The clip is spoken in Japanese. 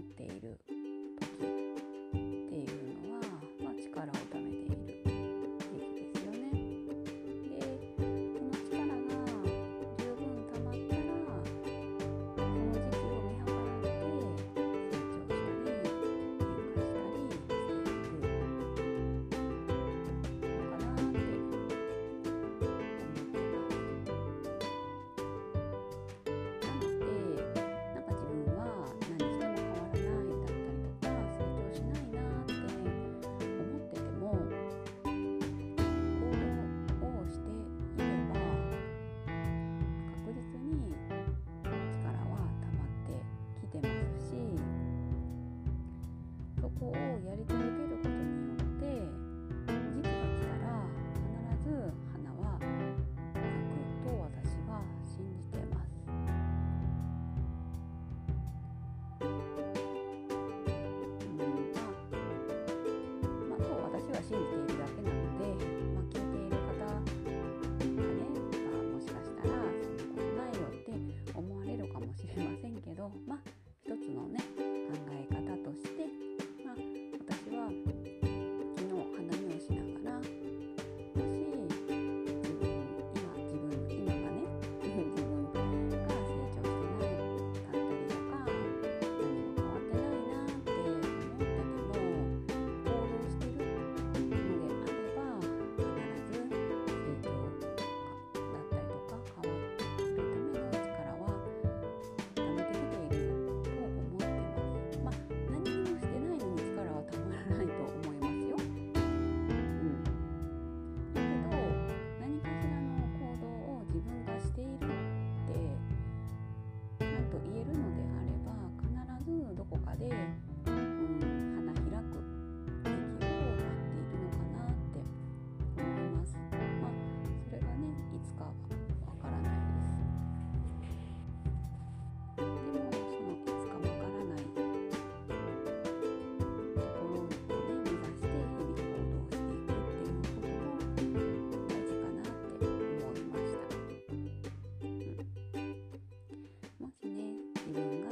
っている信じているだけなので、まあ、聞いている方がね、まあ、もしかしたらそんなことないよって思われるかもしれませんけどまあ இவங்க